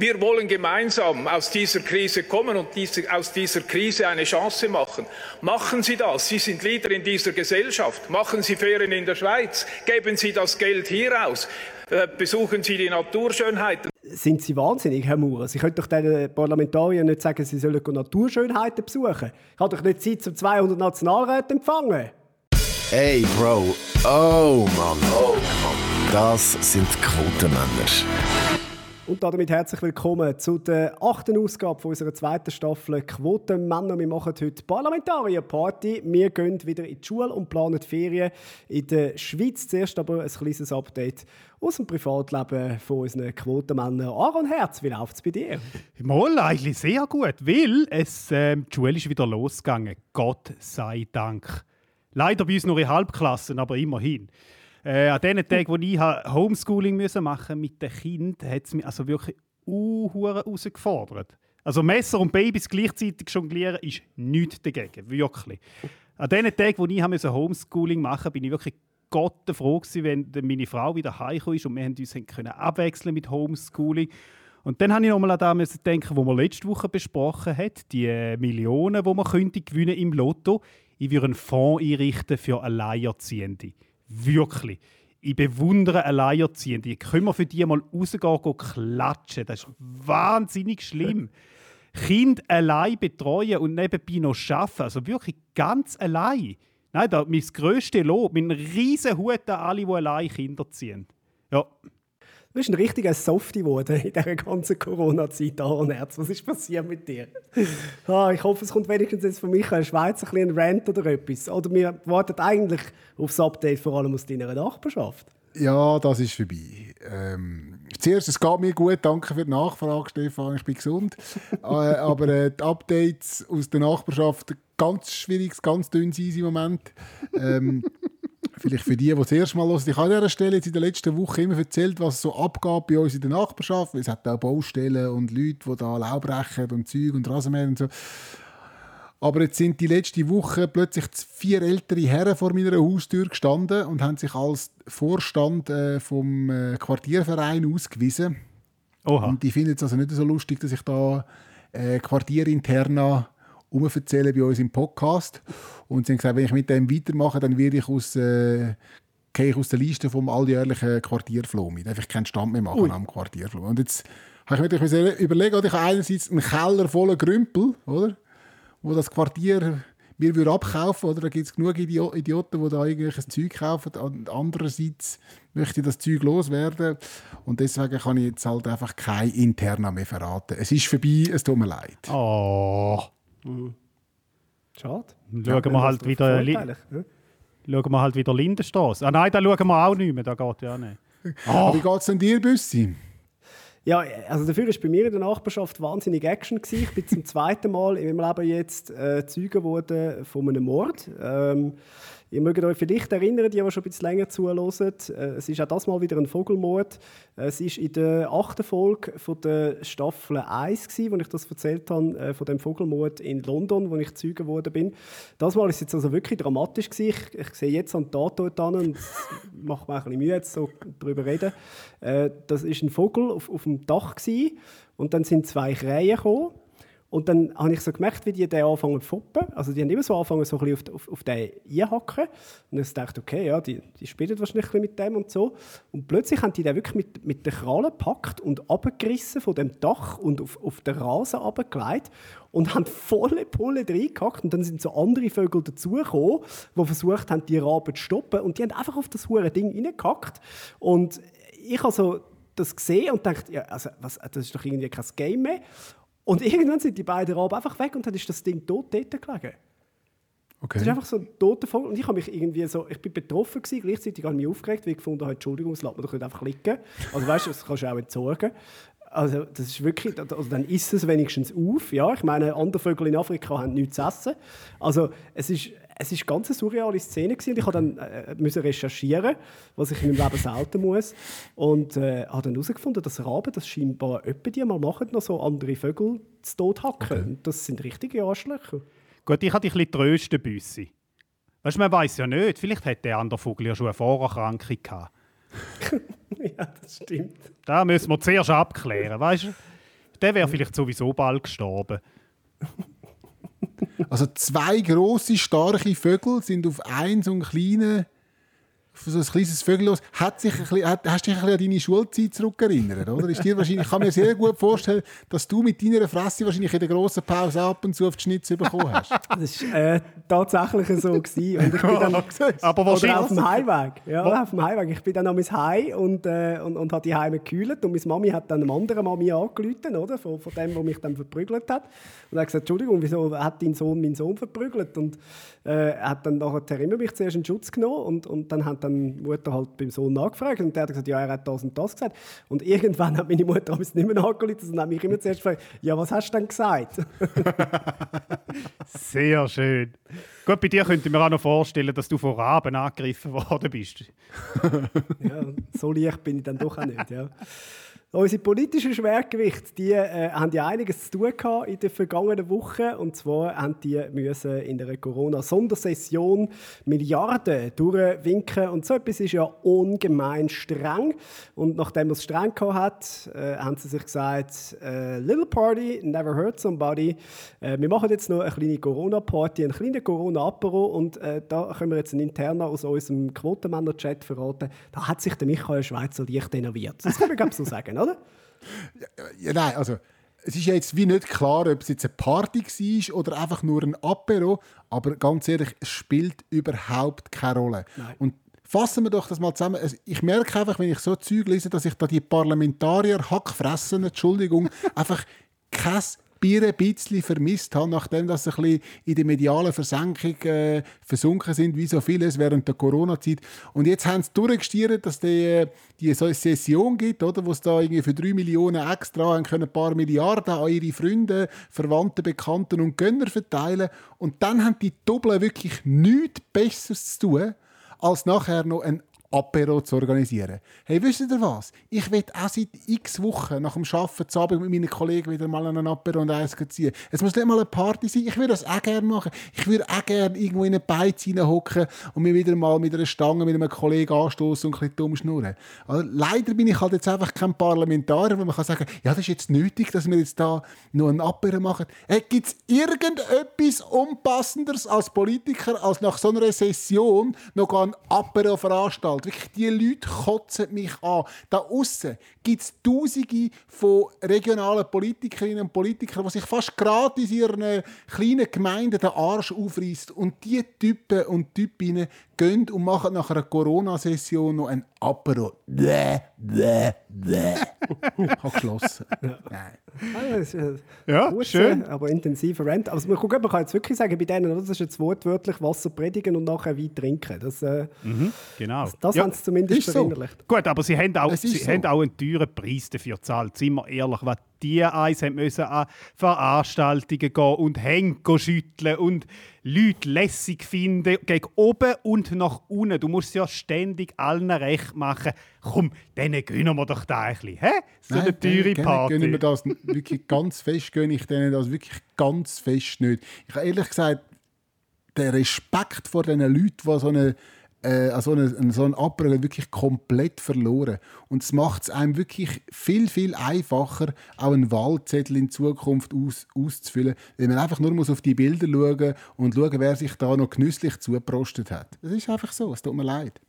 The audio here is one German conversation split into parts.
Wir wollen gemeinsam aus dieser Krise kommen und diese, aus dieser Krise eine Chance machen. Machen Sie das. Sie sind Leader in dieser Gesellschaft. Machen Sie Ferien in der Schweiz. Geben Sie das Geld hier aus. Äh, besuchen Sie die Naturschönheiten sind Sie wahnsinnig, Herr Maurer? Sie können doch den Parlamentariern nicht sagen, sie sollen Naturschönheiten besuchen. Ich habe doch nicht Zeit, zum 200 Nationalräte empfangen. Hey, Bro. Oh, Mann. Oh, Mann. Das sind Quotenmänner. Und damit herzlich willkommen zu der achten Ausgabe unserer zweiten Staffel Quotenmänner. Wir machen heute Parlamentarier-Party. Wir gehen wieder in die Schule und planen Ferien in der Schweiz. Zuerst aber ein kleines Update aus dem Privatleben von unseren Quotenmännern. Aaron Herz, wie läuft es bei dir? Mal eigentlich sehr gut, weil es, äh, die Schule ist wieder losgegangen. Gott sei Dank. Leider bei uns nur in Halbklassen, aber immerhin. Äh, an den Tagen, wo ich Homeschooling müssen machen mit den Kindern, hat es mich also wirklich uh, herausgefordert. Also Messer und Babys gleichzeitig jonglieren ist nichts dagegen, wirklich. An den Tagen, wo ich Homeschooling machen musste, bin ich wirklich Gott froh gewesen, wenn meine Frau wieder heimgekommen ist und wir uns können abwechseln mit Homeschooling. Und dann habe ich nochmal an das denken, was wir letzte Woche besprochen haben, die Millionen, die man könnte gewinnen im Lotto. Ich würde einen Fonds einrichten für Alleinerziehende. Wirklich. Ich bewundere Alleinerziehende. Können wir für die mal rausgehen und klatschen? Das ist wahnsinnig schlimm. kind allein betreuen und nebenbei noch arbeiten. Also wirklich ganz allein. Nein, da, mein grösstes Lob, mein riesen Hut an alle, die allein Kinder ziehen. Ja, Du bist ein richtiger Softie geworden in dieser ganzen Corona-Zeit, Aaron Herz. Was ist passiert mit dir? Ah, ich hoffe, es kommt wenigstens jetzt von mich in Schweiz ein, ein Rant oder etwas. Oder wir warten eigentlich aufs Update, vor allem aus deiner Nachbarschaft. Ja, das ist vorbei. Ähm, zuerst, es geht mir gut, danke für die Nachfrage, Stefan, ich bin gesund. äh, aber äh, die Updates aus der Nachbarschaft, ganz schwieriges, ganz dünnes Eis im Moment. Ähm, vielleicht für die, die das erste Mal hören. Ich habe an dieser Stelle jetzt in der letzten Woche immer erzählt, was so abgab bei uns in der Nachbarschaft. Es hat auch Baustellen und Leute, die da Laub brechen und Zeug und Rasenmäher und so. Aber jetzt sind die letzte Woche plötzlich vier ältere Herren vor meiner Haustür gestanden und haben sich als Vorstand äh, vom äh, Quartierverein ausgewiesen. Oha. Und die finden es also nicht so lustig, dass ich da äh, quartierinterna erzählen bei uns im Podcast. Und sie haben gesagt, wenn ich mit dem weitermache, dann werde ich aus, äh, ich aus der Liste vom alljährlichen Quartierfloh mit. Einfach keinen Stand mehr machen Ui. am Quartierfloh. Und jetzt habe ich mir überlegt, ich habe einerseits einen Keller voller Grümpel, oder? wo das Quartier mir würde abkaufen oder da gibt es genug Idioten, die da irgendwelches Zeug kaufen. Und andererseits möchte ich das Zeug loswerden und deswegen kann ich jetzt halt einfach kein Interna mehr verraten. Es ist vorbei, es tut mir leid. Oh. Mhm. Schade. Schauen wir halt wieder. Li ja? Schauen wir halt wieder Lindenstraße. Ah nein, da schauen wir auch nicht mehr, da geht ja nicht. Oh. Wie geht es denn dir, Büssi? Ja, also dafür war bei mir in der Nachbarschaft wahnsinnig Action. Gewesen. Ich bin zum zweiten Mal in meinem Leben jetzt äh, Zeuge geworden von einem Mord. Ähm, Ihr mögt euch vielleicht erinnern, die, die schon ein bisschen länger zuhören, äh, es ist auch das Mal wieder ein Vogelmord. Äh, es war in der achten Folge von der Staffel 1, gewesen, wo ich das erzählt habe, äh, von dem Vogelmord in London, wo ich Zeuge geworden bin. Das Mal ist es jetzt also wirklich dramatisch gewesen. Ich, ich sehe jetzt an den Tatort an und es macht mir ein bisschen Mühe, jetzt so darüber reden. Das war ein Vogel auf, auf dem Dach gewesen, und dann sind zwei Krähen gekommen und dann habe ich so gemerkt, wie die den anfangen zu foppen. Also die haben immer so angefangen, so ein bisschen auf, auf, auf den einhacken. Und dann dachte ich, okay, ja, die, die spielen wahrscheinlich mit dem und so. Und plötzlich haben die den wirklich mit, mit den Krallen gepackt und abgerissen von dem Dach und auf, auf den Rasen abgelegt und haben volle Pulle reingehackt. Und dann sind so andere Vögel dazugekommen, die versucht haben, die Raben zu stoppen. Und die haben einfach auf das hure Ding reingehackt. Und ich habe so das gesehen und dachte, ja, also, was, das ist doch irgendwie kein Game mehr. Und irgendwann sind die beiden Raben einfach weg und dann ist das Ding tot dort gelegen. Okay. Das ist einfach so ein toter Vogel. Und ich habe mich irgendwie so, ich bin betroffen gewesen, gleichzeitig habe ich mich aufgeregt, weil ich gefunden habe, Entschuldigung, das lässt man doch nicht einfach liegen. Also weißt du, das kannst du auch entsorgen. Also das ist wirklich, also dann isst es wenigstens auf. Ja, ich meine, andere Vögel in Afrika haben nichts zu essen. Also es ist, es ist ganz eine surreale Szene gewesen. Ich musste dann äh, müssen recherchieren, was ich in meinem Leben selten muss, und äh, habe dann herausgefunden, dass Raben das scheinbar öppe die mal machen, noch so andere Vögel zu Tod hacken. Okay. Das sind richtige Arschlöcher. Gut, ich hatte dich ein bisschen trösten, Büssi. Weißt man weiß ja nicht. Vielleicht hat der andere Vogel ja schon eine Vorerkrankung gehabt. ja, das stimmt. Da müssen wir zuerst abklären, weißt du? Der wäre vielleicht sowieso bald gestorben. Also zwei grosse, starke Vögel sind auf einen so einen kleinen so ein kleines Vögel los. Hat sich ein bisschen, hat, hast du dich ein bisschen an deine Schulzeit zurückerinnert? Oder? Ist dir wahrscheinlich, ich kann mir sehr gut vorstellen, dass du mit deiner Fresse wahrscheinlich in der grossen Pause ab und zu auf die Schnitze bekommen hast. Das war äh, tatsächlich so. Gewesen. Und ich bin dann, Aber oder wahrscheinlich. auf dem Heimweg. Ja, auf dem Heimweg. Ich bin dann noch mein Heim und, äh, und, und habe die Heime gekühlt. Und meine Mami hat dann eine andere Mami angerufen, oder? Von, von dem, der mich dann verprügelt hat. Und er hat gesagt, Entschuldigung, wieso hat dein Sohn meinen Sohn verprügelt? Und äh, er hat dann nachher immer mich zuerst in Schutz genommen und, und dann hat dann die Mutter halt beim Sohn nachgefragt und der hat gesagt, ja, er hat das und das gesagt. Und irgendwann hat meine Mutter es nicht mehr nachgerufen und hat mich immer zuerst gefragt, ja, was hast du denn gesagt? Sehr schön. Gut, bei dir könnte ich mir auch noch vorstellen, dass du von Raben angegriffen worden bist. ja, so leicht bin ich dann doch auch nicht. Ja. Unsere politischen Schwergewichte, die äh, haben ja einiges zu tun gehabt in den vergangenen Wochen. Und zwar haben die müssen in einer Corona-Sondersession Milliarden durchwinken. Und so etwas ist ja ungemein streng. Und nachdem es streng gehabt hat, äh, haben sie sich gesagt, äh, Little Party, never hurt somebody. Äh, wir machen jetzt noch eine kleine Corona-Party, einen kleinen Corona-Apero. Und äh, da können wir jetzt einen interner aus unserem Quotenmänner-Chat verraten. Da hat sich der Michael Schweizer leicht renoviert. Das kann man glaube so sagen, oder? Ja, nein, also es ist jetzt wie nicht klar, ob es jetzt eine Party war oder einfach nur ein Apero, aber ganz ehrlich, es spielt überhaupt keine Rolle. Nein. Und fassen wir doch das mal zusammen. Ich merke einfach, wenn ich so Zeug lese, dass ich da die Parlamentarier Hackfressen, Entschuldigung, einfach kein Bier ein bisschen vermisst habe, nachdem dass sie ein bisschen in der medialen Versenkung äh, versunken sind, wie so vieles während der Corona-Zeit. Und jetzt haben sie durchgestiert, dass die, äh, die so eine Session gibt, oder, wo sie da irgendwie für drei Millionen extra haben können, ein paar Milliarden an ihre Freunde, Verwandte, Bekannten und Gönner verteilen. Und dann haben die Doppel wirklich nichts Besseres zu tun, als nachher noch ein Apero zu organisieren. Hey, wisst ihr was? Ich will auch seit x Wochen nach dem Arbeiten zu Abend mit meinen Kollegen wieder mal einen Apero und Eis ziehen. Es muss nicht mal eine Party sein. Ich würde das auch gerne machen. Ich würde auch gerne irgendwo in eine Beiz hocken und mir wieder mal mit einer Stange mit einem Kollegen anstoßen und ein bisschen dumm schnurren. Also, leider bin ich halt jetzt einfach kein Parlamentarier, wo man kann sagen, ja, das ist jetzt nötig, dass wir jetzt da noch einen Apero machen. Hey, Gibt es irgendetwas Unpassenderes als Politiker, als nach so einer Session noch ein Apero veranstalten? Wirklich, die Leute kotzen mich an. Da außen gibt es Tausende von regionalen Politikerinnen und Politikern, die sich fast gratis ihren kleinen Gemeinden den Arsch aufreißen. Und die Typen und Typinnen gehen und machen nach einer Corona-Session noch ein Apero. Bäh, bäh, bäh. Ich habe geschlossen. Nein. Ah, das ist ein Ja, kurzer, schön. aber intensiver Rant. Also man, guck, man kann jetzt wirklich sagen, bei denen, das ist jetzt wortwörtlich Wasser predigen und nachher Wein trinken. Das, äh, Genau. das Ja. haben sie zumindest so. verinnerlicht. Gut, aber sie haben auch, sie so. haben auch einen teuren Preis dafür gezahlt. Sind wir ehrlich, was die eins haben müssen an Veranstaltungen gehen und Hände schütteln und Leute lässig finden, gegen oben und nach unten. Du musst ja ständig allen recht machen. Komm, denen gönnen wir doch da ein bisschen. Hä? So eine teure gerne Party. Gönnen wir das wirklich ganz fest, gönne ich denen das wirklich ganz fest nicht. Ich habe ehrlich gesagt, der Respekt vor diesen Leuten, die so eine äh, an so einen, so einen Abrede wirklich komplett verloren. Und es macht es einem wirklich viel, viel einfacher, auch einen Wahlzettel in Zukunft aus, auszufüllen, weil man einfach nur muss auf die Bilder schauen und schauen, wer sich da noch genüsslich zugeprostet hat. Das ist einfach so, es tut mir leid.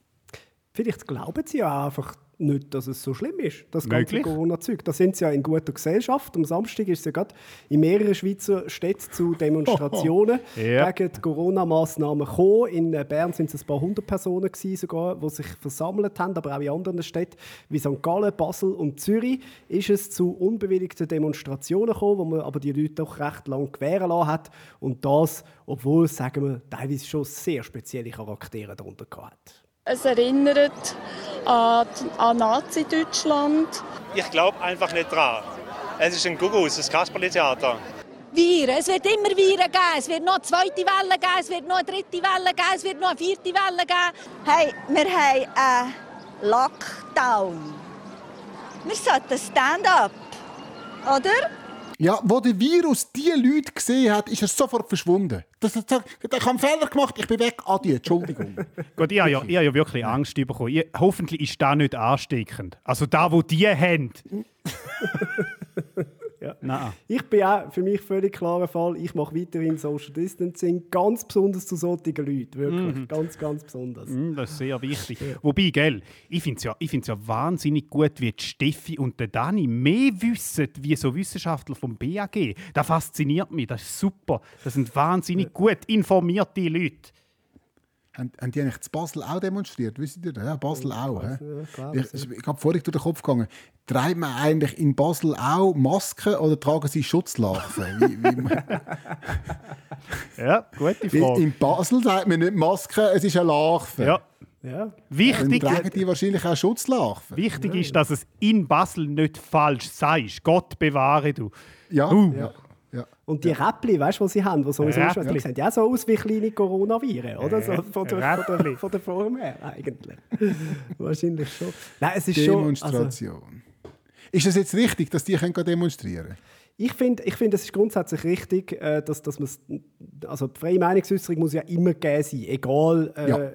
Vielleicht glauben sie ja einfach nicht, dass es so schlimm ist, das ganze. Corona-Zeug. Da sind sie ja in guter Gesellschaft. Am Samstag ist es ja gerade in mehreren Schweizer Städten zu Demonstrationen Ja. gegen die Corona-Massnahmen gekommen. In äh, Bern sind es ein paar hundert Personen gewesen sogar, die sich versammelt haben, aber auch in anderen Städten wie St. Gallen, Basel und Zürich ist es zu unbewilligten Demonstrationen gekommen, wo man aber die Leute doch recht lang gewähren lassen hat. Und das, obwohl, sagen wir, teilweise schon sehr spezielle Charaktere darunter gehabt hat. Es erinnert an, an Nazi-Deutschland. Ich glaube einfach nicht dran. Es ist ein Gugus, das Kasperli-Theater. Viren. Es wird immer Viren geben. Es wird noch eine zweite Welle geben, es wird noch eine dritte Welle geben, es wird noch eine vierte Welle geben. Hey, wir haben einen Lockdown. Wir sollten Stand-up, oder? Ja, wo der Virus die Leute gesehen hat, ist er sofort verschwunden. Das, das, das, ich habe einen Fehler gemacht, ich bin weg. Adieu, Entschuldigung. Gut, ich habe ja, ich habe ja wirklich Angst bekommen. Ich, hoffentlich ist das nicht ansteckend. Also da, wo die haben. Nein. Ich bin auch für mich völlig klarer Fall, ich mache weiterhin Social Distancing, ganz besonders zu solchen Leuten, wirklich, ganz, ganz besonders. Mm, Das ist sehr wichtig. Wobei, gell, ich finde es ja, ich ja wahnsinnig gut, wie die Steffi und der Dani mehr wissen, wie so Wissenschaftler vom BAG. Das fasziniert mich, das ist super. Das sind wahnsinnig gut informierte Leute. Haben, haben die eigentlich zu Basel auch demonstriert? Wisst ihr das? Ja, Basel auch. hä? Ja, klar, Ich, ich, ich habe vorhin durch den Kopf gegangen. Treibt man eigentlich in Basel auch Masken oder tragen sie Schutzlarven? Wie, wie, Ja, gute Frage. in Basel sagt man nicht Masken, es ist eine Larve. Ja, Ja. Dann wichtig, tragen die wahrscheinlich auch Schutzlarven. wichtig ist, dass es in Basel nicht falsch sagst. Gott bewahre du. Ja, Uh. ja, ja. Und die Räppli, weißt du, die sie haben, die sowieso schon, die sehen ja auch so aus wie kleine Coronaviren, oder? So von, der, von, der, von der Form her, eigentlich. Wahrscheinlich schon. Nein, es ist schon... Also, Demonstration. ist es jetzt richtig, dass die können demonstrieren können? Ich finde, ich find, es ist grundsätzlich richtig, äh, dass, dass man also die freie Meinungsäußerung muss ja immer gegeben sein, egal äh, Ja.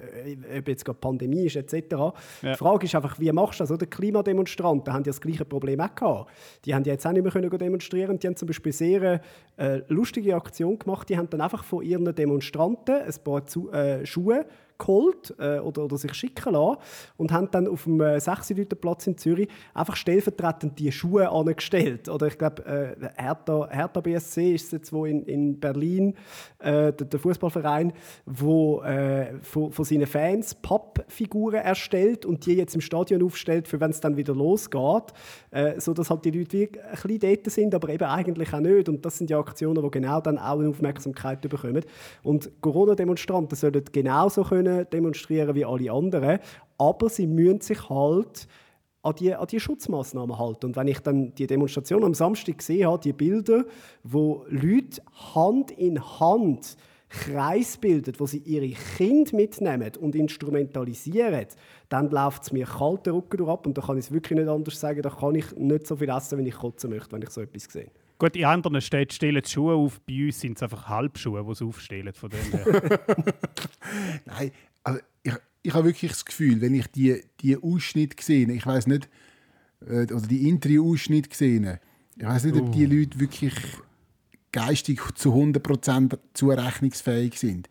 ob jetzt gerade Pandemie ist etc. Die Frage ist einfach, wie machst du das? Oder? Die Klimademonstranten haben ja das gleiche Problem auch gehabt. Die haben ja jetzt auch nicht mehr können demonstrieren. Die haben zum Beispiel sehr äh, lustige Aktion gemacht. Die haben dann einfach von ihren Demonstranten ein paar zu, äh, Schuhe geholt äh, oder, oder sich schicken lassen und haben dann auf dem äh, 6 Platz in Zürich einfach stellvertretend die Schuhe angestellt. Oder ich glaube, äh, Hertha, Hertha BSC ist jetzt, wo in, in Berlin, äh, der, der Fußballverein, wo äh, von, von seinen Fans Pappfiguren erstellt und die jetzt im Stadion aufstellt, für wenn es dann wieder losgeht, äh, sodass halt die Leute wie ein bisschen dort sind, aber eben eigentlich auch nicht. Und das sind ja Aktionen, die genau dann auch eine Aufmerksamkeit bekommen. Und Corona-Demonstranten sollen genauso können demonstrieren wie alle anderen, aber sie müssen sich halt an die, an die Schutzmaßnahmen halten. Und wenn ich dann die Demonstration am Samstag gesehen habe, die Bilder, wo Leute Hand in Hand Kreis bilden, wo sie ihre Kinder mitnehmen und instrumentalisieren, dann läuft es mir kalt Rücken durch ab und da kann ich es wirklich nicht anders sagen, da kann ich nicht so viel essen, wenn ich kotzen möchte, wenn ich so etwas sehe. Gut, in anderen Städten stellen die Schuhe auf, bei uns sind es einfach Halbschuhe, die sie aufstellen. Von dem her. Nein, also ich, ich habe wirklich das Gefühl, wenn ich die, die Ausschnitte sehe, ich weiß nicht, äh, oder die Interview-Ausschnitte sehe, ich weiß nicht, ob die Leute wirklich geistig zu 100% zurechnungsfähig sind.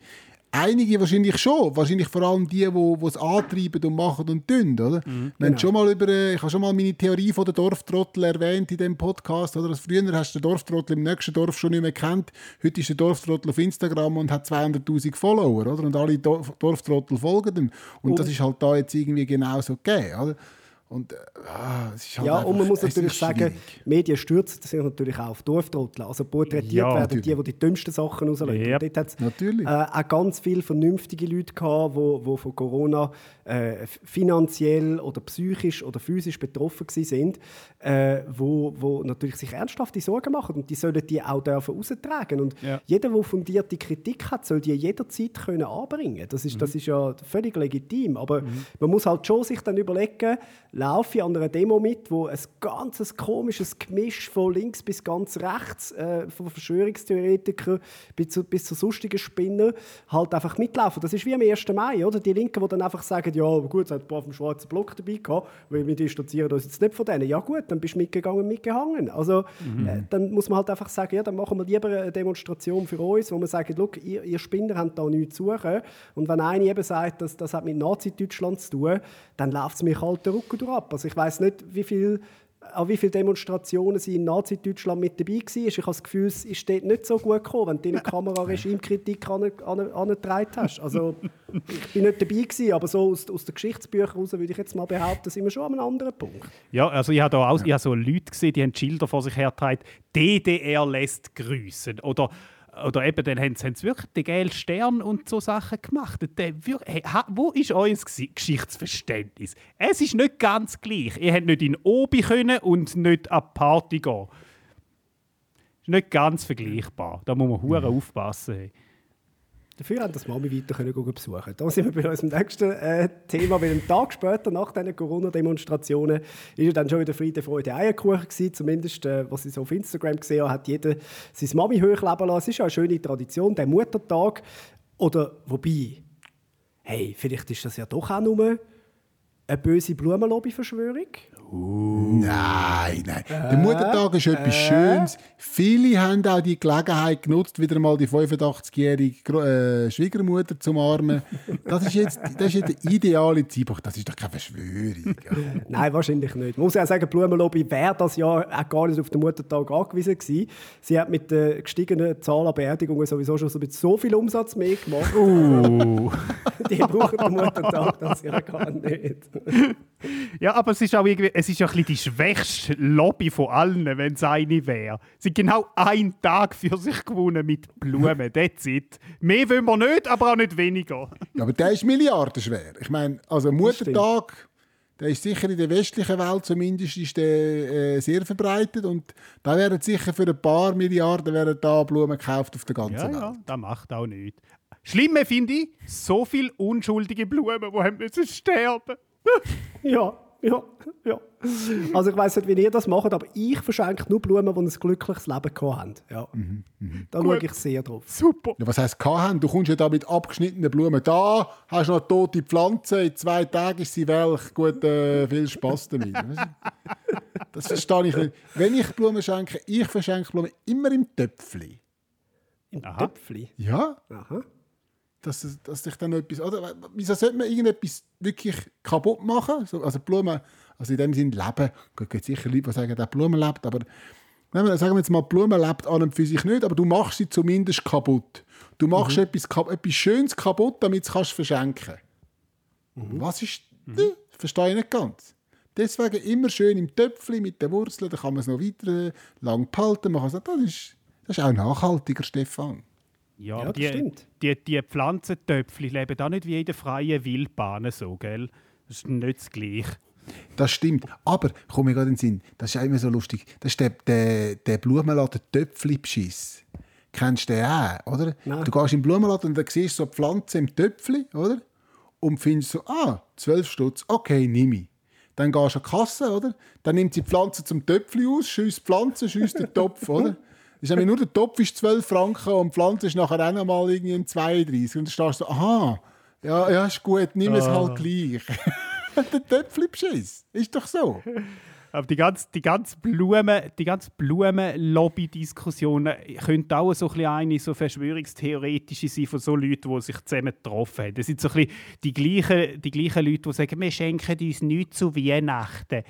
Einige wahrscheinlich schon, wahrscheinlich vor allem die, die es antreiben und machen und tun, oder? Wir haben schon mal über, äh, ich habe schon mal meine Theorie von der Dorftrottel erwähnt in dem Podcast, oder? Also früher hast du den Dorftrottel im nächsten Dorf schon nicht mehr kennt. Heute ist der Dorftrottel auf Instagram und hat 200'000 Follower, oder? Und alle Dorf Dorftrottel folgen ihm. Und das ist halt da jetzt irgendwie genauso gegeben, oder? Und äh, ah, es halt Ja, und man muss es natürlich sagen. Medien stürzen sich natürlich auch auf Dorftrottel. Also porträtiert Ja, werden die, natürlich. die die dümmsten Sachen rauslösen. Yep. Dort hat's, Natürlich. Äh, auch ganz viele vernünftige Leute gehabt, die, die von Corona äh, finanziell oder psychisch oder physisch betroffen sind, äh, wo, wo natürlich sich ernsthafte Sorgen machen und die sollen die auch dürfen raustragen. Und Ja. jeder, der fundierte Kritik hat, soll die jederzeit können anbringen. Das ist, das ist ja völlig legitim. Aber man muss halt schon sich dann überlegen, laufe ich an einer Demo mit, wo ein ganzes komisches Gemisch von links bis ganz rechts, äh, von Verschwörungstheoretikern bis zu, bis zu sonstigen Spinnern, halt einfach mitlaufen. Das ist wie am 1. Mai, oder? Die Linken, die dann einfach sagen, ja, gut, es hat ein paar vom schwarzen Block dabei gehabt, weil wir distanzieren uns jetzt nicht von denen. Ja gut, dann bist du mitgegangen und mitgehangen. Also äh, dann muss man halt einfach sagen, ja, dann machen wir lieber eine Demonstration für uns, wo wir sagen, «Schau, ihr, ihr Spinner habt da nichts zu suchen. Und wenn einer eben sagt, dass das hat mit Nazi-Deutschland zu tun, dann läuft es mir kalt den Rücken durch ab. Also ich weiß nicht, wie viel an wie viele Demonstrationen sie in Nazi-Deutschland mit dabei war. Ich habe das Gefühl, es ist dort nicht so gut gekommen, wenn du in Kamera Regimekritik an- an- angetragen hast. Also, ich bin nicht dabei gewesen, aber so aus, aus den Geschichtsbüchern heraus würde ich jetzt mal behaupten, sind wir schon an einem anderen Punkt. Ja, also ich habe auch, ich habe so Leute gesehen, die haben Schilder vor sich hergetragen, DDR lässt grüßen. Oder, oder eben, dann haben sie, haben sie wirklich den gelben Stern und so Sachen gemacht. Der, hey, wo ist euer Geschichtsverständnis? Es ist nicht ganz gleich. Ihr habt nicht in Obi können und nicht an die Party gehen. ist nicht ganz vergleichbar. Da muss man hure aufpassen. Dafür haben das Mami weiter können besuchen. Da sind wir bei unserem nächsten äh, Thema, weil einen Tag später, nach diesen Corona-Demonstrationen, ist ja dann schon wieder Friede, Freude, Eierkuchen gewesen. Zumindest, äh, was ich so auf Instagram gesehen habe, hat jeder sein Mami hochleben lassen. Es ist ja eine schöne Tradition, der Muttertag. Oder, wobei, hey, vielleicht ist das ja doch auch nur eine böse Blumenlobby-Verschwörung. Nein, nein. Der Muttertag ist etwas Schönes. Viele haben auch die Gelegenheit genutzt, wieder mal die 85-jährige Gro- äh, Schwiegermutter zu umarmen. Das ist, jetzt, das ist jetzt der ideale Zeitpunkt. Das ist doch keine Verschwörung. Nein, wahrscheinlich nicht. Man muss ja auch sagen, Blumenlobby wäre das Jahr auch gar nicht auf den Muttertag angewiesen gewesen. Sie hat mit der gestiegenen Zahl an Beerdigungen sowieso schon so, mit so viel Umsatz mehr gemacht. Uh. Die brauchen den Muttertag das ja gar nicht. Ja, aber es ist auch irgendwie, es ist ja ein bisschen die schwächste Lobby von allen, wenn es eine wäre. Sie haben genau einen Tag für sich gewonnen mit Blumen, that's it. Mehr wollen wir nicht, aber auch nicht weniger. Ja, aber der ist milliardenschwer. Ich meine, also Muttertag, der ist sicher in der westlichen Welt zumindest ist der, äh, sehr verbreitet und da werden sicher für ein paar Milliarden werden da Blumen gekauft auf der ganzen Ja, Welt. ja, das macht auch nichts. Schlimme finde ich, so viele unschuldige Blumen, die haben müssen sterben Ja, ja, ja. Also ich weiß nicht, wie ihr das macht, aber ich verschenke nur Blumen, die ein glückliches Leben gehabt haben. Ja. Da schaue ich sehr drauf. Super. Ja, was heisst haben? Du kommst ja da mit abgeschnittenen Blumen. Da hast du noch tote Pflanze, in zwei Tagen ist sie welch. Gut, äh, viel Spaß damit. Das verstehe ich nicht. Wenn ich Blumen schenke, ich verschenke Blumen immer im Töpfli. Im Aha. Töpfli. Ja, Aha. Dass, dass ich dann etwas. Oder, wieso sollte man irgendetwas wirklich kaputt machen? So, also Blumen, also in dem Sinne leben. Es gibt sicher Leute, die sagen, dass Blumen lebt, aber sagen wir jetzt mal, Blumen lebt an und für sich nicht, aber du machst sie zumindest kaputt. Du machst etwas, kap- etwas Schönes kaputt, damit du es verschenken kannst. Was ist. Ne, verstehe ich nicht ganz. Deswegen immer schön im Töpfchen mit den Wurzeln, da kann man es noch weiter lang behalten. Man kann sagen, das ist, das ist auch nachhaltiger, Stefan. Ja, Ja, die, stimmt. die, die Pflanzentöpfchen leben auch nicht wie in der freien Wildbahn so, gell? Das ist nicht das Gleiche. Das stimmt. Aber, komm mir gerade in den Sinn, das ist auch immer so lustig. Das ist der, der, der Blumenladen Töpfli-Beschiss. Kennst du den auch, oder? Nein. Du gehst in den Blumenladen und dann siehst du so Pflanzen im Töpfli, oder? Und findest so, ah, 12 Stutz, okay, nimm ich. Dann gehst du an die Kasse, oder? Dann nimmt sie die Pflanze zum Töpfli aus, schießt die Pflanze, schießt den Topf, oder? Ist nämlich nur der Topf ist 12 Franken und die Pflanze ist nachher auch noch mal irgendwie ein 32. Und dann stehst du so, aha, ja, ja, ist gut, nimm es halt gleich. der Töpfli-Beschiss. Ist doch so. Aber die ganze, die ganze Blumen, die ganze Blumen-Lobby-Diskussion könnte auch so ein bisschen eine so verschwörungstheoretische sein von so Leuten, die sich zusammen getroffen haben. Das sind so ein bisschen die gleichen, die gleichen Leute, die sagen, wir schenken uns nichts zu Weihnachten.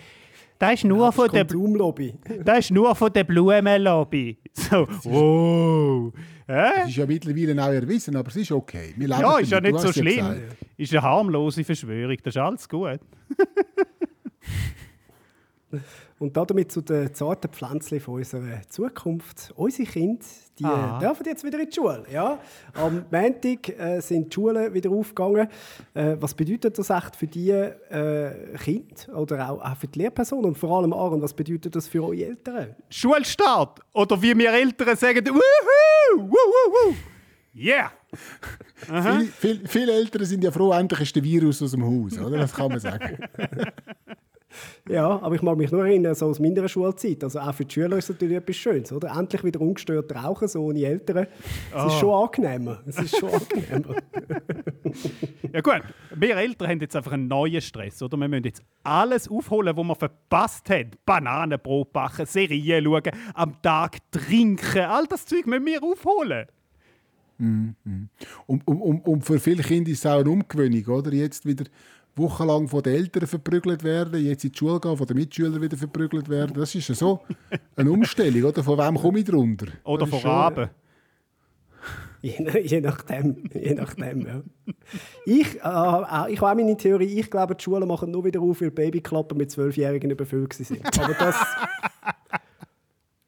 Das ist nur, von, der, Konsumlobby. das ist nur von der Blumenlobby. So, wow. Hä? Das ist ja mittlerweile auch erwiesen, aber es ist okay. Ja, ist ja nicht so ja schlimm. gesagt. Ist eine harmlose Verschwörung, das ist alles gut. Und damit zu den zarten Pflänzchen von unserer Zukunft. Unsere Kinder die Ah. dürfen jetzt wieder in die Schule. Ja? Am Montag äh, sind die Schulen wieder aufgegangen. Äh, was bedeutet das echt für die äh, Kinder oder auch, auch für die Lehrpersonen? Und vor allem, Aaron, was bedeutet das für eure Eltern? Schulstart! Oder wie wir Eltern sagen, wuhu! Wuhu! Wuhu! Yeah! Viele, viele, viele Eltern sind ja froh, endlich ist der Virus aus dem Haus, oder? Das kann man sagen. Ja, aber ich mag mich nur erinnern, so aus meiner Schulzeit. Also auch für die Schüler ist es natürlich etwas Schönes, oder? Endlich wieder ungestört rauchen, so ohne Eltern. Es ist schon angenehmer. Es ist schon angenehmer. Ja gut, wir Eltern haben jetzt einfach einen neuen Stress, oder? Wir müssen jetzt alles aufholen, was wir verpasst haben. Bananenbrot backen, Serien schauen, am Tag trinken, all das Zeug müssen wir aufholen. Und, und, und, und für viele Kinder ist es auch eine Umgewöhnung, oder? Jetzt wieder wochenlang von den Eltern verprügelt werden, jetzt in die Schule gehen, von den Mitschülern wieder verprügelt werden. Das ist ja so eine Umstellung, oder? Von wem komme ich drunter? Oder von Raben. Je, nach- je nachdem. Je nachdem ja. Ich, äh, auch- ich habe auch meine Theorie, ich glaube, die Schulen machen nur wieder auf, weil Babyklappen mit Zwölfjährigen überfüllt sind. Aber das,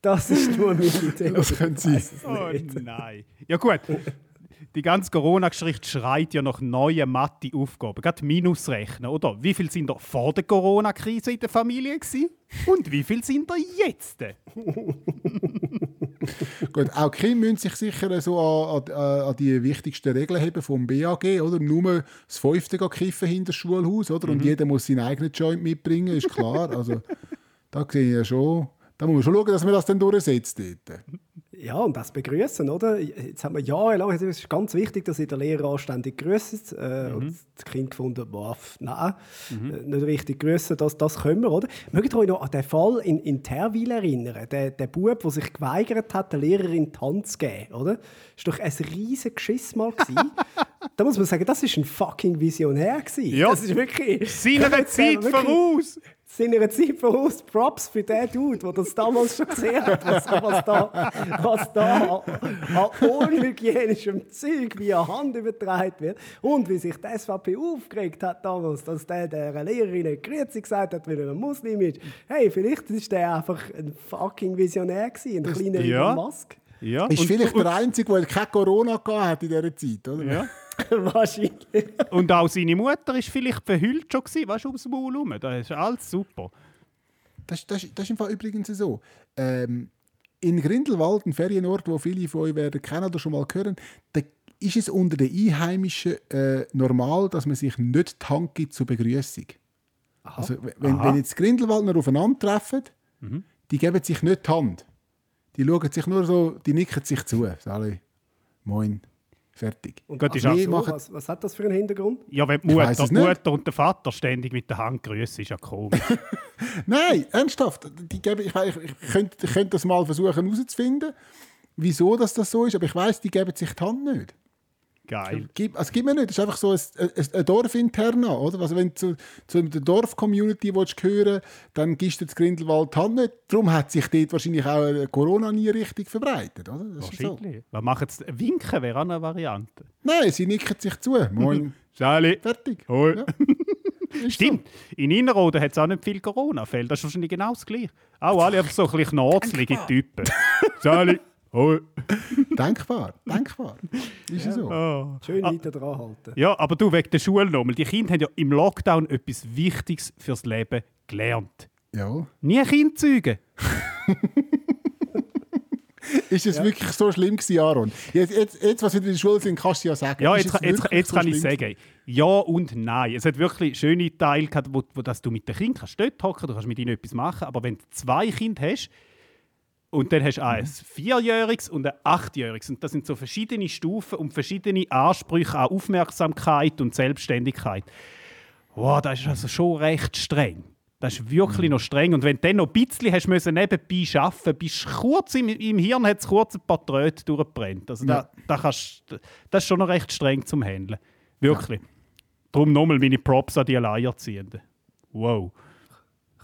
das ist nur meine Theorie. Das könnte sein. Oh nicht. nein. Ja gut, die ganze Corona-Geschichte schreit ja nach neuen Mathe-Aufgaben. Gerade Minusrechnen, oder? Wie viel sind da vor der Corona-Krise in der Familie gewesen? Und wie viel sind da jetzt? Gut, auch Kinder müssen sich sicher so an, an, an die wichtigsten Regeln haben vom BAG, oder? Nur das Fünfte kiffen hinter das Schulhaus, oder? Und jeder muss seinen eigenen Joint mitbringen, ist klar. Also, da sehe ich ja schon, da muss man schon schauen, dass man das dann durchsetzt dort. Ja, und das begrüßen, oder? Jetzt haben wir jahrelang, es ist ganz wichtig, dass ihr den Lehrer anständig grüßt. Äh, Und das Kind gefunden, boah, nein, äh, nicht richtig grüßen, das, das können wir, oder? Mögt ihr euch noch an den Fall in, in Terwil erinnern? Der, der Bub, der sich geweigert hat, der Lehrerin Hand zu geben, oder? Das war doch ein riesiges Geschiss mal. da muss man sagen, das war ein fucking Visionär. Gewesen. Ja. Das ist wirklich... Seiner Zeit Wirklich- voraus! Seiner Zeit voraus. Props für den Dude, der das damals schon gesehen hat, was, was da, was da an, an unhygienischem Zeug wie eine Hand übertragen wird. Und wie sich die SVP aufgeregt hat damals, dass der der Lehrerin nicht Grüezi gesagt hat, weil er ein Muslim ist. Hey, vielleicht ist der einfach ein fucking Visionär gewesen, ein kleiner Ja. Elon Musk. Ja, Ist und- vielleicht der Einzige, der kein Corona gehabt hat in dieser Zeit, oder? Ja. Wahrscheinlich. Und auch seine Mutter war vielleicht verhüllt schon, gewesen, weißt du, ums Maul herum. Das ist alles super. Das, das, das ist im Fall übrigens so. Ähm, in Grindelwald, ein Ferienort, wo viele von euch werden kennen oder schon mal hören, da ist es unter den Einheimischen äh, normal, dass man sich nicht die Hand gibt zur Begrüßung. Also, wenn, wenn jetzt Grindelwaldner aufeinandertreffen, die geben sich nicht die Hand. Die schauen sich nur so, die nicken sich zu. Sali, moin, fertig. Und Gut, also, machen- was, was hat das für einen Hintergrund? Ja, wenn die Mutter, nicht. Mutter und der Vater ständig mit der Hand grüßen, ist ja komisch. Nein, ernsthaft. Die geben, ich, ich, ich, könnte, ich könnte das mal versuchen herauszufinden, wieso das, das so ist, aber ich weiß, die geben sich die Hand nicht. Geil. Gib, also gib mir nicht, das ist einfach so ein, ein, ein Dorfinterna, oder? Also wenn du zu, zu der Dorf-Community willst gehören dann gibst du das Grindelwald die Hand nicht. Darum hat sich dort wahrscheinlich auch Corona nie richtig verbreitet, oder? Das ist so. Wahrscheinlich. Was machen sie? Winken wäre auch eine Variante. Nein, sie nicken sich zu. Moin, Sali. fertig. Hoi. Ja. Stimmt. In Innerrhoden hat es auch nicht viel Corona-Fälle. Das ist wahrscheinlich genau das Gleiche. Auch alle einfach so ein bisschen knorzelige Typen. Sali. So. Denkbar, denkbar. Ist ja. so. Oh. Schön weiter dran halten. Ja, aber du, wegen der Schule nochmal. Die Kinder haben ja im Lockdown etwas Wichtiges fürs Leben gelernt. Ja. Nie Kind zeugen. Ist es wirklich so schlimm gewesen, Aaron? Jetzt, jetzt, jetzt, was wir in der Schule sind, kannst du ja sagen. Ja, jetzt, jetzt, jetzt so kann ich sagen, ja und nein. Es hat wirklich schöne Teile gehabt, wo, wo dass du mit den Kindern kannst dort hocken, du kannst mit ihnen etwas machen, aber wenn du zwei Kinder hast und dann hast du ein Vierjähriges und ein Achtjähriges und das sind so verschiedene Stufen und verschiedene Ansprüche an Aufmerksamkeit und Selbstständigkeit. Wow, das ist also schon recht streng. Das ist wirklich noch streng. Und wenn du dann noch ein bisschen hast müssen nebenbei arbeiten bist du kurz im, im Hirn hat es kurz ein paar Tröte durchgebrannt. Also da, da kannst, das ist schon noch recht streng zum Handeln. Wirklich. Darum nochmal meine Props an die Alleinerziehenden. Wow.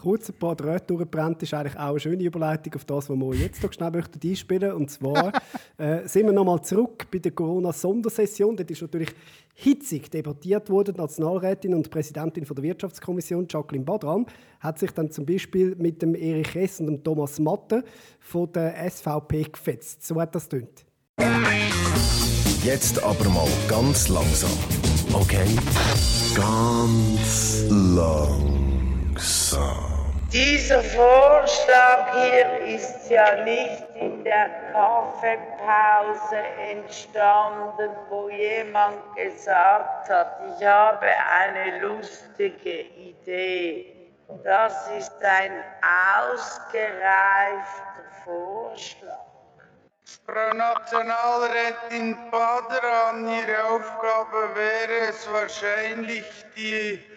Kurz ein paar Drähte durchgebrannt ist eigentlich auch eine schöne Überleitung auf das, was wir jetzt noch schnell möchten einspielen Und zwar äh, sind wir nochmal zurück bei der Corona-Sondersession. Dort ist natürlich hitzig debattiert worden. Die Nationalrätin und Präsidentin von der Wirtschaftskommission, Jacqueline Badran, hat sich dann zum Beispiel mit dem Erich Hess und dem Thomas Matte von der SVP gefetzt. So hat das tönt. Jetzt aber mal ganz langsam. Okay? Ganz langsam. Dieser Vorschlag hier ist ja nicht in der Kaffeepause entstanden, wo jemand gesagt hat, ich habe eine lustige Idee. Das ist ein ausgereifter Vorschlag. Frau Nationalrätin Badran, Ihre Aufgabe wäre es wahrscheinlich, die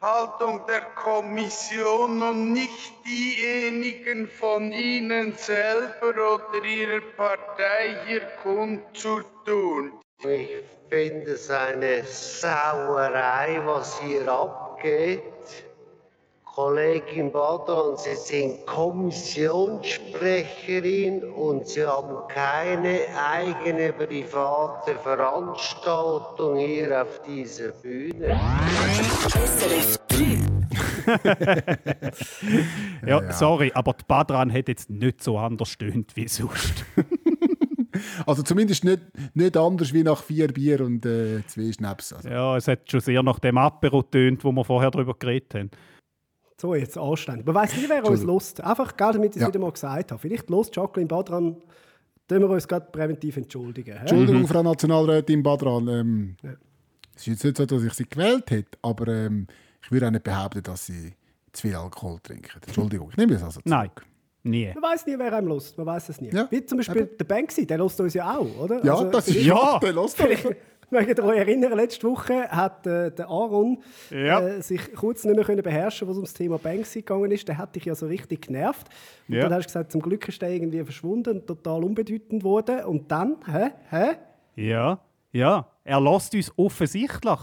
Haltung der Kommission und nicht diejenigen von Ihnen selber oder Ihrer Partei hier kundzutun. Ich finde es eine Sauerei, was hier abgeht. Kollegin Badran, Sie sind Kommissionssprecherin und Sie haben keine eigene private Veranstaltung hier auf dieser Bühne. Ja, ja. sorry, aber die Badran hat jetzt nicht so anders stöhnt wie sonst. Also zumindest nicht, nicht anders wie nach vier Bier und äh, zwei Schnaps. Also. ja, es hat schon sehr nach dem Apero tönt, wo wir vorher darüber geredet haben. So, jetzt anständig. Man weiß nicht, wer uns lust. Einfach, gell, damit ich es Ja. wieder mal gesagt habe. Vielleicht lust Jacqueline Badran, tun wir uns gerade präventiv entschuldigen. hä? Entschuldigung, Frau Nationalrätin Badran. Ähm, Es ist jetzt nicht so, dass ich sie gewählt hätte, aber ähm, ich würde auch nicht behaupten, dass sie zu viel Alkohol trinken. Entschuldigung, ich nehme das also zurück. Nein. Nie. Man weiß nie, wer einem lust. Man weiß es nie. Ja, Wie zum Beispiel der Banksy, der lust uns ja auch, oder? Ja, Also, das ist Ja. der los. Vielleicht mögt ihr euch erinnern, letzte Woche hat äh, der Aaron Ja. äh, sich kurz nicht mehr können beherrschen, was ums Thema Banksy gegangen ist. Der hat dich ja so richtig genervt. Und Ja. dann hast du gesagt, zum Glück ist der irgendwie verschwunden und total unbedeutend geworden. Und dann, hä? Hä? Ja, ja, er lässt uns offensichtlich.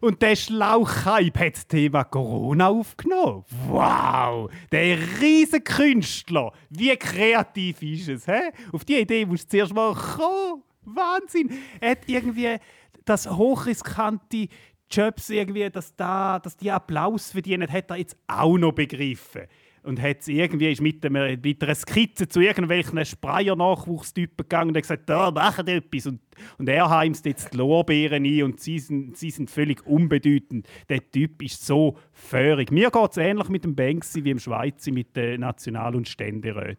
Und der Schlauchhype hat das Thema Corona aufgenommen. Wow, der riesige Künstler. Wie kreativ ist es? Hä? Auf die Idee musst du zuerst mal kommen. Wahnsinn. Er hat irgendwie das hochriskante Jobs irgendwie, dass, da, dass die Applaus verdienen, hat er jetzt auch noch begriffen. Und hat irgendwie ist mit, einem, mit einer Skizze zu irgendwelchen Sprayer-Nachwuchstypen gegangen und hat gesagt, da machen etwas. Und, und er heimst jetzt die Lorbeeren ein und sie sind, sie sind völlig unbedeutend. Der Typ ist so föhrig. Mir geht es ähnlich mit dem Banksy wie im Schweizer mit den National- und Ständeräten.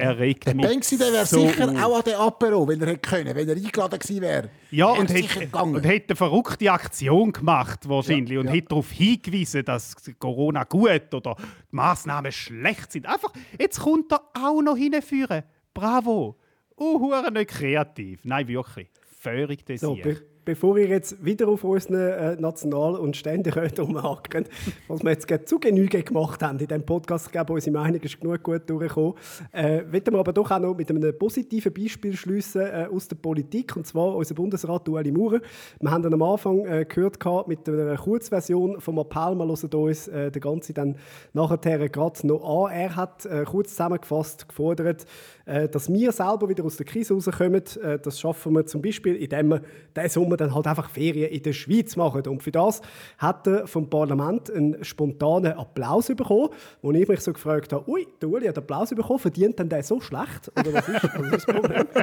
Er regt Der mich Banksy, der wäre so sicher auf. auch an den Apero, wenn er hätte können, wenn er eingeladen gewesen wäre. Ja, und gegangen. und hat eine verrückte Aktion gemacht wahrscheinlich und hat darauf hingewiesen, dass Corona gut oder die Massnahmen schlecht sind. Einfach, jetzt kommt er auch noch hinführen. Bravo. Uh, nicht kreativ. Nein, wirklich. Völlig das So, bevor ihr jetzt wieder auf unseren äh, National- und Ständeräten rumhacken, was wir jetzt gerade zu Genüge gemacht haben in diesem Podcast, ich glaube, unsere Meinung ist genug gut durchgekommen, äh, wollen wir aber doch auch noch mit einem positiven Beispiel schliessen äh, aus der Politik, und zwar unser Bundesrat Ueli Maurer. Wir haben ihn am Anfang äh, gehört gehabt, mit einer Kurzversion vom Appell, wir hören uns äh, den ganzen dann nachher gerade noch an. Er hat äh, kurz zusammengefasst gefordert, dass wir selber wieder aus der Krise rauskommen. Äh, das schaffen wir zum Beispiel, indem wir diesen Sommer dann halt einfach Ferien in der Schweiz machen. Und für das hat er vom Parlament einen spontanen Applaus bekommen, wo ich mich so gefragt habe, ui, der Uli hat Applaus bekommen, verdient denn der so schlecht? Oder was ist, was das Problem?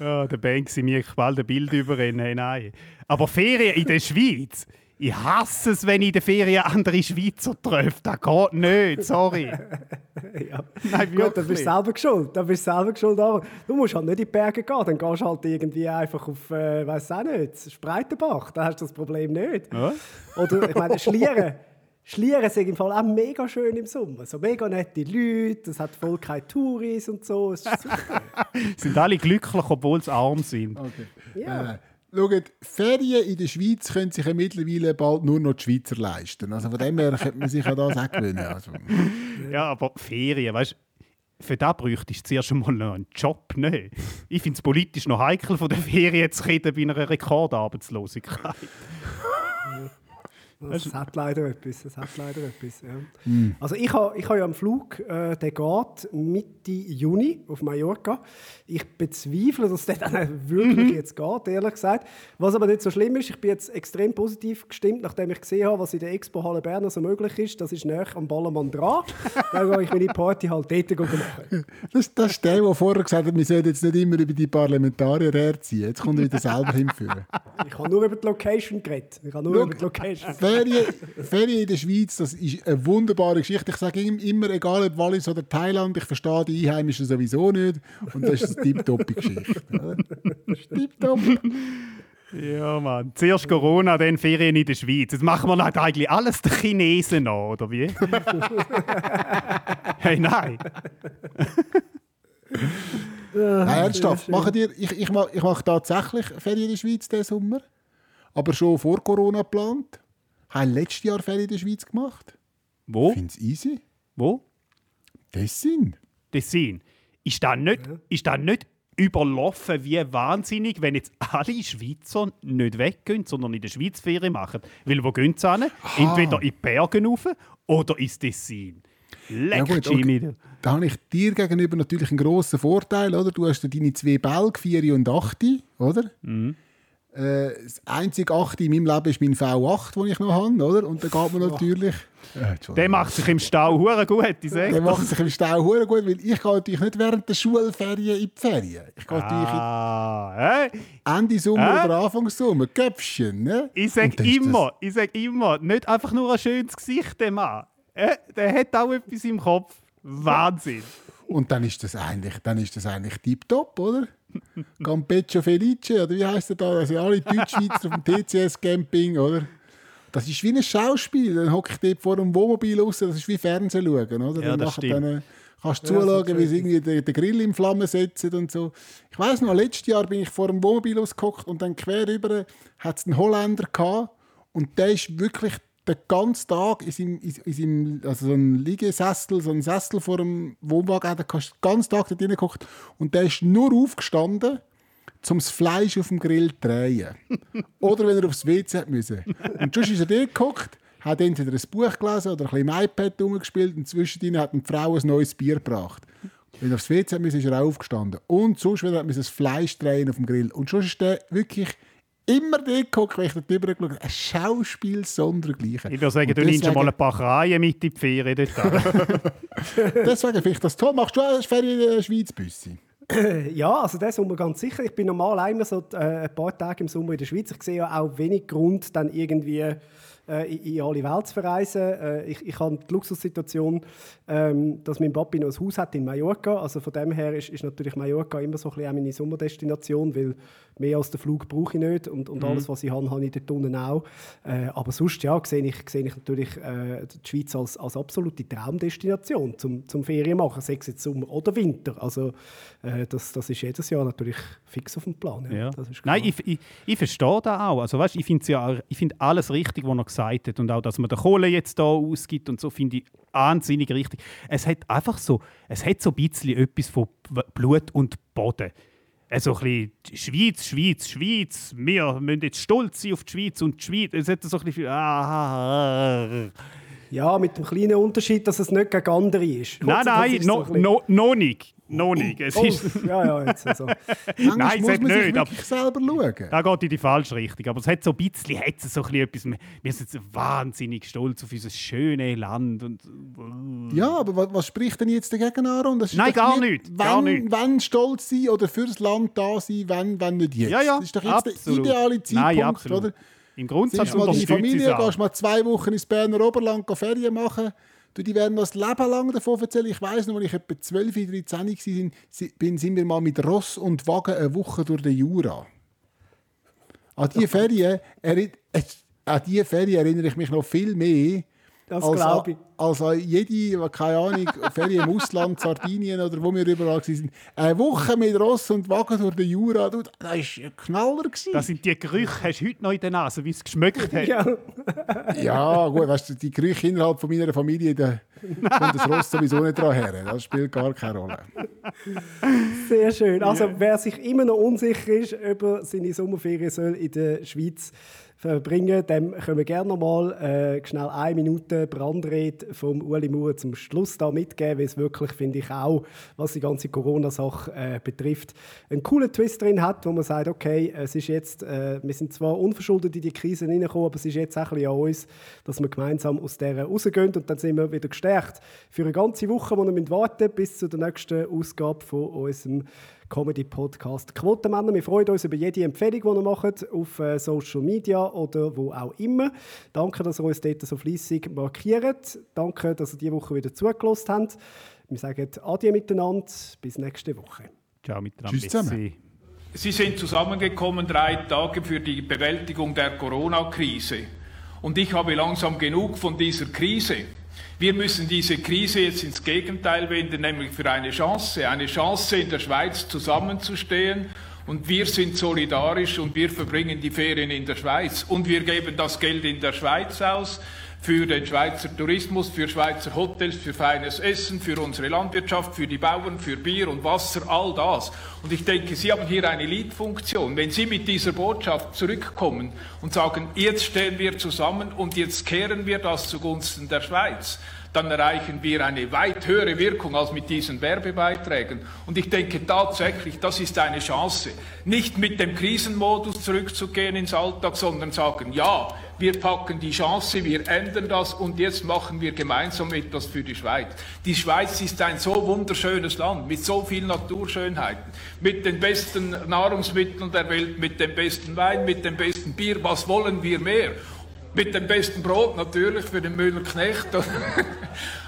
Ja, der Banksy mir bald ein Bild überrennen. Hey, nein. Aber Ferien in der Schweiz. Ich hasse es, wenn ich in den Ferien andere Schweizer treffe. Das geht nicht, sorry. ja. Nein, Gut, dann bist du wirklich. selber schuld. Dann bist du selber schuld. Du musst halt nicht in die Berge gehen, dann gehst du halt irgendwie einfach auf, äh, weiß auch nicht, Spreitenbach. Da hast du das Problem nicht. Ja. Oder, ich meine, Schlieren. Schlieren sind im Fall auch mega schön im Sommer. So mega nette Leute, es hat voll keine Touris und so. Es ist super. Sind alle glücklich, obwohl sie arm sind. Okay. Ja. Äh, schaut, Ferien in der Schweiz können sich ja mittlerweile bald nur noch die Schweizer leisten. Also von dem her könnte man sich an das auch gewöhnen. Also, Ja, aber Ferien, weißt du, für das bräuchtest du zuerst einmal noch einen Job. Ne? Ich finde es politisch noch heikel, von den Ferien zu reden bei einer Rekordarbeitslosigkeit. Es hat leider etwas. Es hat leider etwas ja. Hm. Also ich habe ich ha ja einen Flug, äh, der geht Mitte Juni auf Mallorca. Ich bezweifle, dass der dann wirklich Mhm. jetzt geht, ehrlich gesagt. Was aber nicht so schlimm ist, ich bin jetzt extrem positiv gestimmt, nachdem ich gesehen habe, was in der Expo Halle Berner so möglich ist. Das ist näher am Ballermann dran. dann gehe ich meine Party halt dort machen. das, das ist der, der vorher gesagt hat, wir sollten jetzt nicht immer über die Parlamentarier herziehen. Jetzt kommt er wieder selber hinführen. Ich habe nur über die Location geredet. Ich habe nur Schau, über die Location. Ferien, Ferien in der Schweiz, das ist eine wunderbare Geschichte. Ich sage immer, egal ob Wallis oder Thailand, ich verstehe die Einheimischen sowieso nicht. Und das ist eine tipptoppe Geschichte. Tipptopp. Ja, Mann. Zuerst Corona, dann Ferien in der Schweiz. Jetzt machen wir halt eigentlich alles den Chinesen an, oder wie? hey, nein. Nein, ernsthaft. Machen ihr, ich, ich, mache, ich mache tatsächlich Ferien in der Schweiz diesen Sommer. Aber schon vor Corona geplant. Habe letztes Jahr Ferien in der Schweiz gemacht. Wo? Ich finde es easy. Wo? Tessin. Tessin. Ist das nicht, ist das nicht überlaufen wie wahnsinnig, wenn jetzt alle Schweizer nicht weggehen, sondern in der Schweiz Ferien machen? Weil wo gehen sie hin? Entweder in die Berge rauf oder ins Tessin. Leck, gut, Jimmy. okay. Da habe ich dir gegenüber natürlich einen grossen Vorteil. Oder? Du hast ja deine zwei Bälge, 4 und 8, oder? Mhm. Äh, das einzige 8 in meinem Leben ist mein V8, den ich noch habe. Oder? Und da geht man natürlich... Äh, Der macht sich im Stau hure gut, ich sage Der macht sich im Stau hure gut, weil ich gehe natürlich nicht während der Schulferien in die Ferien. Ich gehe Ah, äh? natürlich Ende Sommer Äh? oder Anfang Sommer. Köpfchen, ne? Ich sage ist das- immer, ich sag immer, nicht einfach nur ein schönes Gesicht, der Mann. Äh, der hat auch etwas im Kopf. Wahnsinn. Und dann ist das eigentlich, dann ist das eigentlich tipptopp, oder? Campeggio Felice, oder wie heißt der da? Also alle Deutschschweizer auf dem TCS Camping, oder? das ist wie ein Schauspiel. Dann hocke ich dort vor dem Wohnmobil raus, das ist wie Fernsehen schauen, oder? Ja, Dann das stimmt. Dann, äh, kannst du Ja, zuschauen, wie sie irgendwie den, den Grill in Flammen setzen und so. Ich weiss noch, letztes Jahr bin ich vor dem Wohnmobil ausgehockt und dann quer rüber hat es einen Holländer gehabt und der ist wirklich den ganzen Tag in seinem, in, in seinem also so Liegesessel, so ein Sessel vor dem Wohnwagen, hat den ganzen Tag dort hingeguckt und der ist nur aufgestanden, um das Fleisch auf dem Grill zu drehen. oder wenn er aufs WC müssen. Und sonst ist er dort geguckt, hat entweder ein Buch gelesen oder ein bisschen im iPad rumgespielt und zwischendrin hat eine Frau ein neues Bier gebracht. Wenn er aufs WC müssen, ist er auch aufgestanden. Und sonst, wenn er das Fleisch drehen auf dem Grill. Und sonst ist der wirklich immer dort geguckt, wenn ich dort drüber geschaut habe. Ein Schauspiel sondergleichen. Ich würde sagen, Und du nimmst schon deswegen- mal ein paar Reihen mit in die Ferien dort. Deswegen finde ich das toll. Machst du auch eine Ferien in der Schweiz, Büssi? Ja, also das Sommer ganz sicher. Ich bin normal einmal so äh, ein paar Tage im Sommer in der Schweiz. Ich sehe ja auch wenig Grund, dann irgendwie äh, in, in alle Welt zu verreisen. Äh, ich, ich habe die Luxussituation, ähm, dass mein Papi noch ein Haus hat in Mallorca. Also von dem her ist, ist natürlich Mallorca immer so ein bisschen auch meine Sommerdestination, weil mehr als den Flug brauche ich nicht und, und Mhm. alles, was ich habe, habe ich dort unten auch. Äh, aber sonst ja, sehe ich, sehe ich natürlich äh, die Schweiz als, als absolute Traumdestination zum, zum Ferien machen, sei es jetzt Sommer oder Winter. Also äh, das, das ist jedes Jahr natürlich fix auf dem Plan. Ja. Ja. Nein, ich, ich, ich verstehe das auch. Also, weißt, ich finde ja, ich find alles richtig, was er gesagt hat. Und auch, dass man die Kohle jetzt da ausgibt und so, finde ich wahnsinnig richtig. Es hat einfach so, es hat so ein bisschen etwas von Blut und Boden. Also ein bisschen Schweiz, Schweiz, Schweiz. Wir müssen jetzt stolz sein auf die Schweiz und die Schweiz. Es hat so ein bisschen. Ah, Ja, mit dem kleinen Unterschied, dass es nicht gegen andere ist. nein, nein, ist so no, no, noch nicht. Noch nicht. Es Oh, ist, ja, ja, jetzt also. Nein, muss es hat man nicht, aber- selber schauen. Da geht in die falsche Richtung. Aber es hat so ein bisschen, hat es so ein bisschen etwas. Wir wir sind jetzt wahnsinnig stolz auf unser schönes Land. Und, Ja, aber was, was spricht denn jetzt dagegen an? Und das ist Nein, doch gar nicht, Wenn, gar nicht. wenn stolz sein oder fürs Land da sein, wenn, wenn nicht jetzt. Ja, ja, das ist doch jetzt absolut. der ideale Zeitpunkt, Nein, absolut. oder? Im Grundsatz Siehst mal deine Familie, gehst mal zwei Wochen ins Berner Oberland Ferien machen. Du, die werden das Leben lang davon erzählen. Ich weiss noch, als ich etwa 12, 13 war, sind, bin, sind wir mal mit Ross und Wagen eine Woche durch den Jura. An diese Ferien, an diese Ferien erinnere ich mich noch viel mehr Das als, glaub an, ich. als an jede, keine Ahnung, Ferien im Ausland, Sardinien oder wo wir überall waren. Eine Woche mit Ross und Wagen durch den Jura, du, das war ein Knaller. Gewesen. Das sind die Gerüche, hast du heute noch in der Nase, wie es geschmeckt hat. Ja. Ja, gut, weißt du, die Gerüche innerhalb von meiner Familie, da kommt das Ross sowieso nicht dran her. Das spielt gar keine Rolle. Sehr schön. Also, wer sich immer noch unsicher ist, ob er seine Sommerferien soll in der Schweiz verbringen dem können wir gerne noch mal äh, schnell eine Minute Brandrede vom Uli Mauer zum Schluss da mitgeben, weil es wirklich, finde ich, auch, was die ganze Corona-Sache äh, betrifft, einen coolen Twist drin hat, wo man sagt, okay, es ist jetzt, äh, wir sind zwar unverschuldet in die Krise hineingekommen, aber es ist jetzt auch ein bisschen an uns, dass wir gemeinsam aus der rausgehen und dann sind wir wieder gestärkt. Für eine ganze Woche, wo wir müssen warten bis zu der nächsten Ausgabe von unserem Comedy-Podcast Quotenmänner. Wir freuen uns über jede Empfehlung, die ihr macht auf äh, Social Media oder wo auch immer. Danke, dass ihr uns dort so fleissig markiert. Danke, dass ihr diese Woche wieder zugelassen habt. Wir sagen Adieu miteinander. Bis nächste Woche. Ciao miteinander. Tschüss zusammen. Sie sind zusammengekommen drei Tage für die Bewältigung der Corona-Krise. Und ich habe langsam genug von dieser Krise. Wir müssen diese Krise jetzt ins Gegenteil wenden, nämlich für eine Chance, eine Chance in der Schweiz zusammenzustehen. Und wir sind solidarisch und wir verbringen die Ferien in der Schweiz. Und wir geben das Geld in der Schweiz aus für den Schweizer Tourismus, für Schweizer Hotels, für feines Essen, für unsere Landwirtschaft, für die Bauern, für Bier und Wasser, all das. Und ich denke, Sie haben hier eine Leadfunktion. Wenn Sie mit dieser Botschaft zurückkommen und sagen, jetzt stehen wir zusammen und jetzt kehren wir das zugunsten der Schweiz, dann erreichen wir eine weit höhere Wirkung als mit diesen Werbebeiträgen. Und ich denke tatsächlich, das ist eine Chance, nicht mit dem Krisenmodus zurückzugehen ins Alltag, sondern sagen, ja, wir packen die Chance, wir ändern das und jetzt machen wir gemeinsam etwas für die Schweiz. Die Schweiz ist ein so wunderschönes Land mit so vielen Naturschönheiten, mit den besten Nahrungsmitteln der Welt, mit dem besten Wein, mit dem besten Bier. Was wollen wir mehr? Mit dem besten Brot natürlich für den Müller Knecht.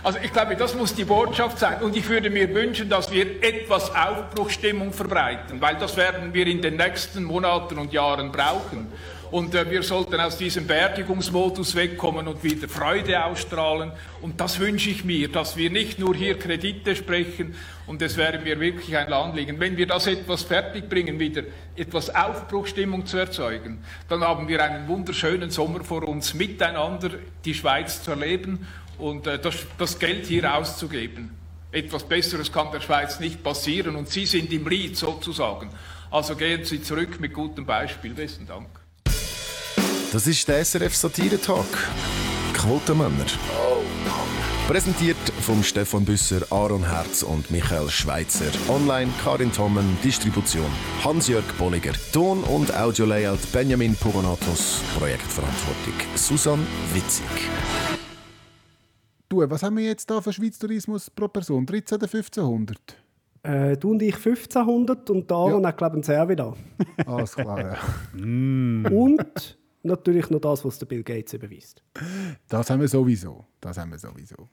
Also ich glaube, das muss die Botschaft sein. Und ich würde mir wünschen, dass wir etwas Aufbruchstimmung verbreiten, weil das werden wir in den nächsten Monaten und Jahren brauchen. Und äh, wir sollten aus diesem Beerdigungsmodus wegkommen und wieder Freude ausstrahlen. Und das wünsche ich mir, dass wir nicht nur hier Kredite sprechen. Und es wäre mir wirklich ein Anliegen, wenn wir das etwas fertigbringen, wieder etwas Aufbruchstimmung zu erzeugen, dann haben wir einen wunderschönen Sommer vor uns, miteinander die Schweiz zu erleben und äh, das, das Geld hier auszugeben. Etwas Besseres kann der Schweiz nicht passieren und Sie sind im Lied sozusagen. Also gehen Sie zurück mit gutem Beispiel. Besten Dank. Das ist der SRF Satire-Talk. Quotenmänner. Präsentiert vom Stefan Büsser, Aaron Herz und Michael Schweitzer. Online Karin Tommen, Distribution Hans-Jörg Bolliger. Ton- und Audio-Layout Benjamin Pogonatos. Projektverantwortung Susan Witzig. Du, was haben wir jetzt da für Schweiz Tourismus pro Person? 13 oder 1500? Äh, du und ich 1500 und der Aaron hat, glaube ich, ein Servi da. Alles klar, ja. und natürlich noch das, was der Bill Gates überweist. Das haben wir sowieso. Das haben wir sowieso.